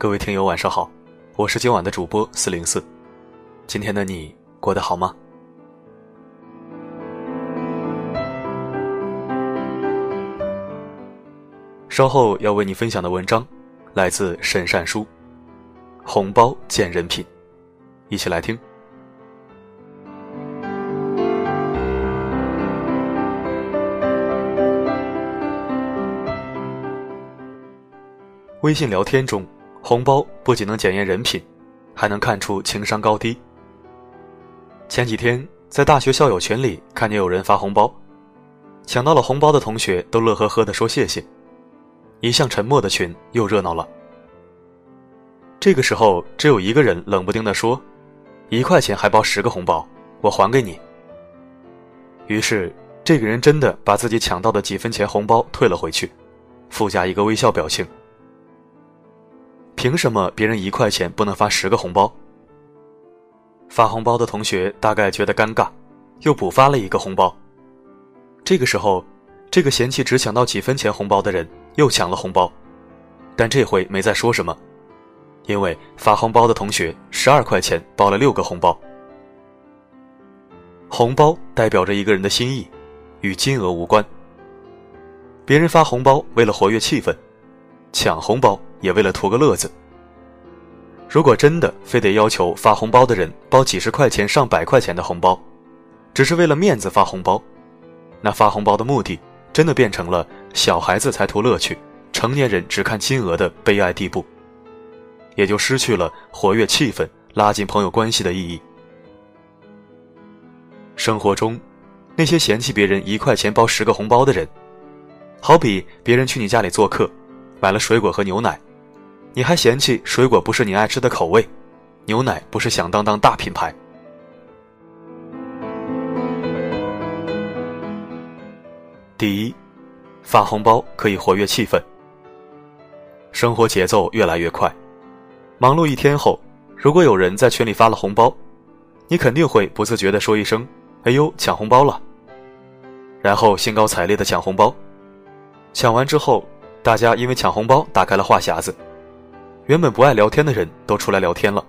各位听友晚上好，我是今晚的主播四零四。今天的你过得好吗？稍后要为你分享的文章来自沈善书，《红包见人品》，一起来听。微信聊天中。红包不仅能检验人品，还能看出情商高低。前几天在大学校友群里看见有人发红包，抢到了红包的同学都乐呵呵地说谢谢，一向沉默的群又热闹了。这个时候，只有一个人冷不丁地说：“一块钱还包十个红包，我还给你。”于是，这个人真的把自己抢到的几分钱红包退了回去，附加一个微笑表情。凭什么别人一块钱不能发十个红包？发红包的同学大概觉得尴尬，又补发了一个红包。这个时候，这个嫌弃只抢到几分钱红包的人又抢了红包，但这回没再说什么，因为发红包的同学十二块钱包了六个红包。红包代表着一个人的心意，与金额无关。别人发红包为了活跃气氛，抢红包。也为了图个乐子。如果真的非得要求发红包的人包几十块钱、上百块钱的红包，只是为了面子发红包，那发红包的目的真的变成了小孩子才图乐趣，成年人只看金额的悲哀地步，也就失去了活跃气氛、拉近朋友关系的意义。生活中，那些嫌弃别人一块钱包十个红包的人，好比别人去你家里做客，买了水果和牛奶。你还嫌弃水果不是你爱吃的口味，牛奶不是响当当大品牌。第一，发红包可以活跃气氛。生活节奏越来越快，忙碌一天后，如果有人在群里发了红包，你肯定会不自觉的说一声：“哎呦，抢红包了！”然后兴高采烈的抢红包。抢完之后，大家因为抢红包打开了话匣子。原本不爱聊天的人都出来聊天了。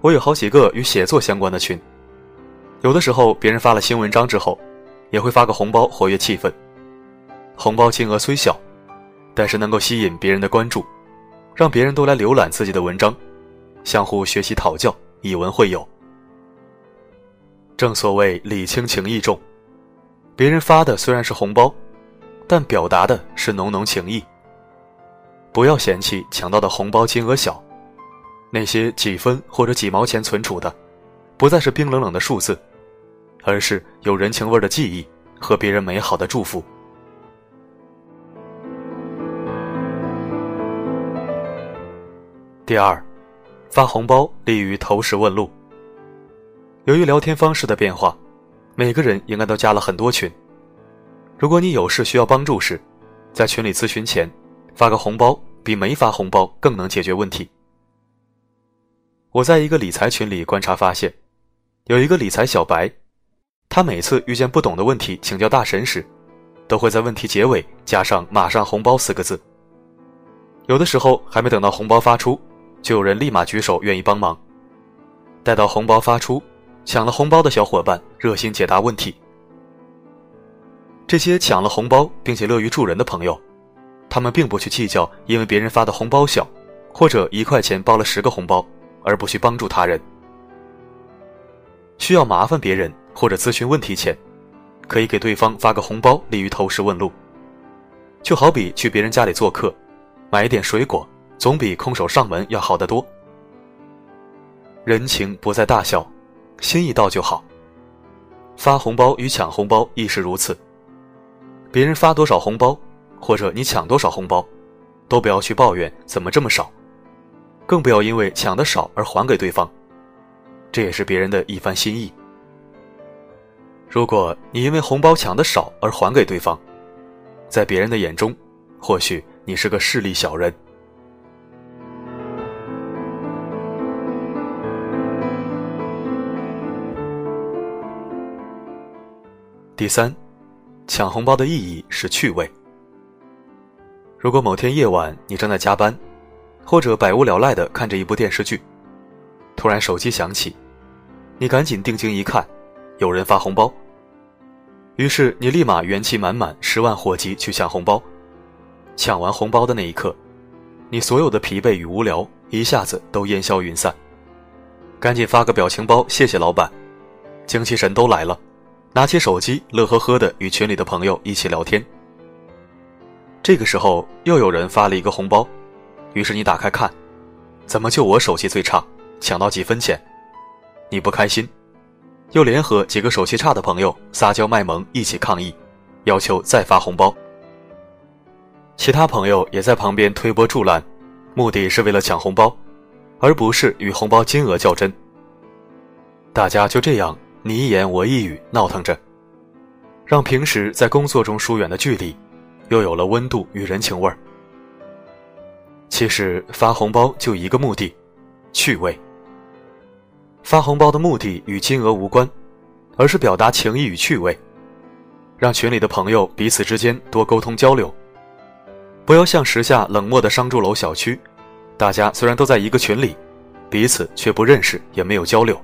我有好几个与写作相关的群，有的时候别人发了新文章之后，也会发个红包活跃气氛。红包金额虽小，但是能够吸引别人的关注，让别人都来浏览自己的文章，相互学习讨教，以文会友。正所谓礼轻情意重，别人发的虽然是红包，但表达的是浓浓情谊。不要嫌弃抢到的红包金额小，那些几分或者几毛钱存储的，不再是冰冷冷的数字，而是有人情味的记忆和别人美好的祝福。第二，发红包利于投石问路。由于聊天方式的变化，每个人应该都加了很多群。如果你有事需要帮助时，在群里咨询前。发个红包比没发红包更能解决问题。我在一个理财群里观察发现，有一个理财小白，他每次遇见不懂的问题请教大神时，都会在问题结尾加上“马上红包”四个字。有的时候还没等到红包发出，就有人立马举手愿意帮忙。待到红包发出，抢了红包的小伙伴热心解答问题。这些抢了红包并且乐于助人的朋友。他们并不去计较，因为别人发的红包小，或者一块钱包了十个红包，而不去帮助他人。需要麻烦别人或者咨询问题前，可以给对方发个红包，利于投石问路。就好比去别人家里做客，买一点水果，总比空手上门要好得多。人情不在大小，心意到就好。发红包与抢红包亦是如此。别人发多少红包？或者你抢多少红包，都不要去抱怨怎么这么少，更不要因为抢的少而还给对方，这也是别人的一番心意。如果你因为红包抢的少而还给对方，在别人的眼中，或许你是个势利小人。第三，抢红包的意义是趣味。如果某天夜晚你正在加班，或者百无聊赖的看着一部电视剧，突然手机响起，你赶紧定睛一看，有人发红包。于是你立马元气满满、十万火急去抢红包。抢完红包的那一刻，你所有的疲惫与无聊一下子都烟消云散。赶紧发个表情包，谢谢老板，精气神都来了。拿起手机，乐呵呵的与群里的朋友一起聊天。这个时候，又有人发了一个红包，于是你打开看，怎么就我手气最差，抢到几分钱？你不开心，又联合几个手气差的朋友撒娇卖萌，一起抗议，要求再发红包。其他朋友也在旁边推波助澜，目的是为了抢红包，而不是与红包金额较真。大家就这样你一言我一语闹腾着，让平时在工作中疏远的距离，又有了温度与人情味儿。其实发红包就一个目的，趣味。发红包的目的与金额无关，而是表达情谊与趣味，让群里的朋友彼此之间多沟通交流。不要像时下冷漠的商住楼小区，大家虽然都在一个群里，彼此却不认识，也没有交流。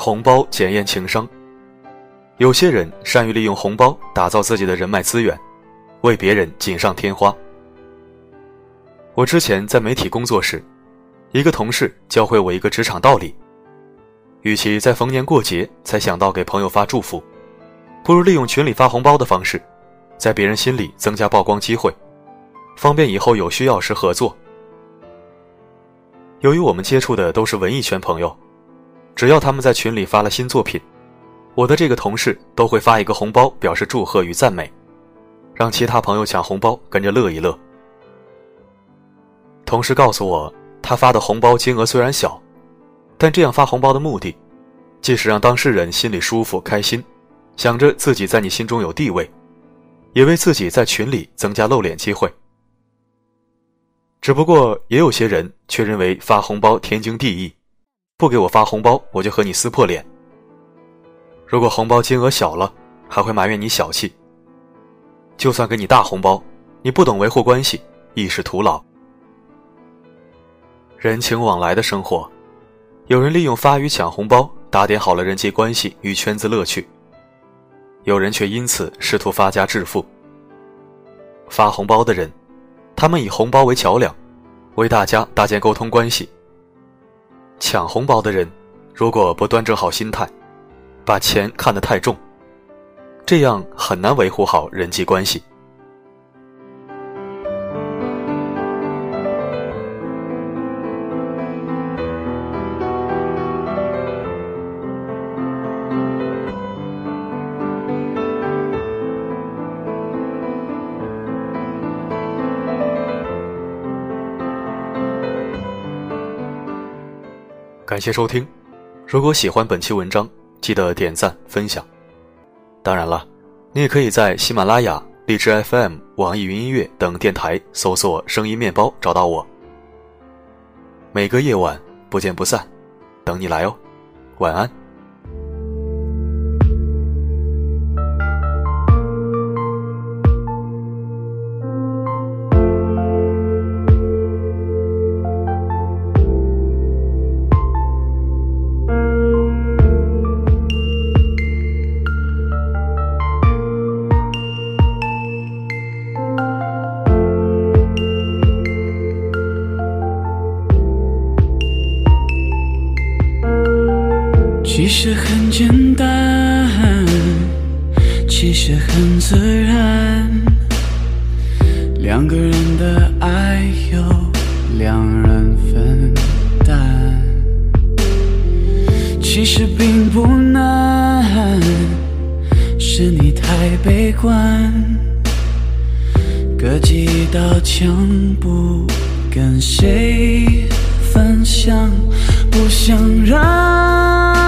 红包检验情商，有些人善于利用红包打造自己的人脉资源，为别人锦上添花。我之前在媒体工作时，一个同事教会我一个职场道理。与其在逢年过节才想到给朋友发祝福，不如利用群里发红包的方式，在别人心里增加曝光机会，方便以后有需要时合作。由于我们接触的都是文艺圈朋友，只要他们在群里发了新作品，我的这个同事都会发一个红包表示祝贺与赞美，让其他朋友抢红包跟着乐一乐。同事告诉我，他发的红包金额虽然小。但这样发红包的目的，既是让当事人心里舒服开心，想着自己在你心中有地位，也为自己在群里增加露脸机会。只不过也有些人却认为发红包天经地义，不给我发红包我就和你撕破脸。如果红包金额小了，还会埋怨你小气。就算给你大红包，你不懂维护关系，亦是徒劳。人情往来的生活。有人利用发与抢红包打点好了人际关系与圈子乐趣，有人却因此试图发家致富。发红包的人，他们以红包为桥梁，为大家搭建沟通关系；抢红包的人，如果不端正好心态，把钱看得太重，这样很难维护好人际关系。感谢收听，如果喜欢本期文章，记得点赞分享。当然了，你也可以在喜马拉雅、荔枝 FM、网易云音乐等电台搜索“声音面包”找到我。每个夜晚不见不散，等你来哦，晚安。其实很简单，其实很自然。两个人的爱由两人分担，其实并不难，是你太悲观，隔几道墙不跟谁分享，不想让。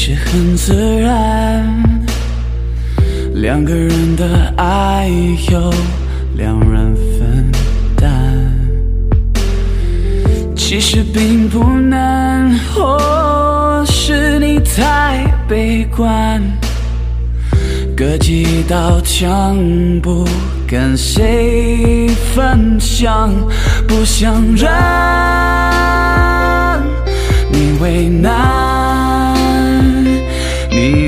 实很自然。两个人的爱由两人分担，其实并不难。或是你太悲观，隔几道墙不跟谁分享，不想让你为难，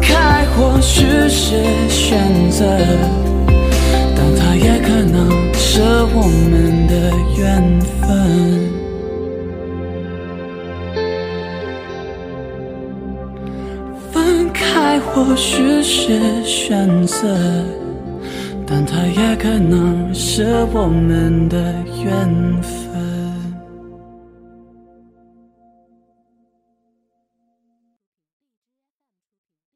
开或许是选择，但它也可能是我们的缘分。分开或许是选择，但它也可能是我们的缘分。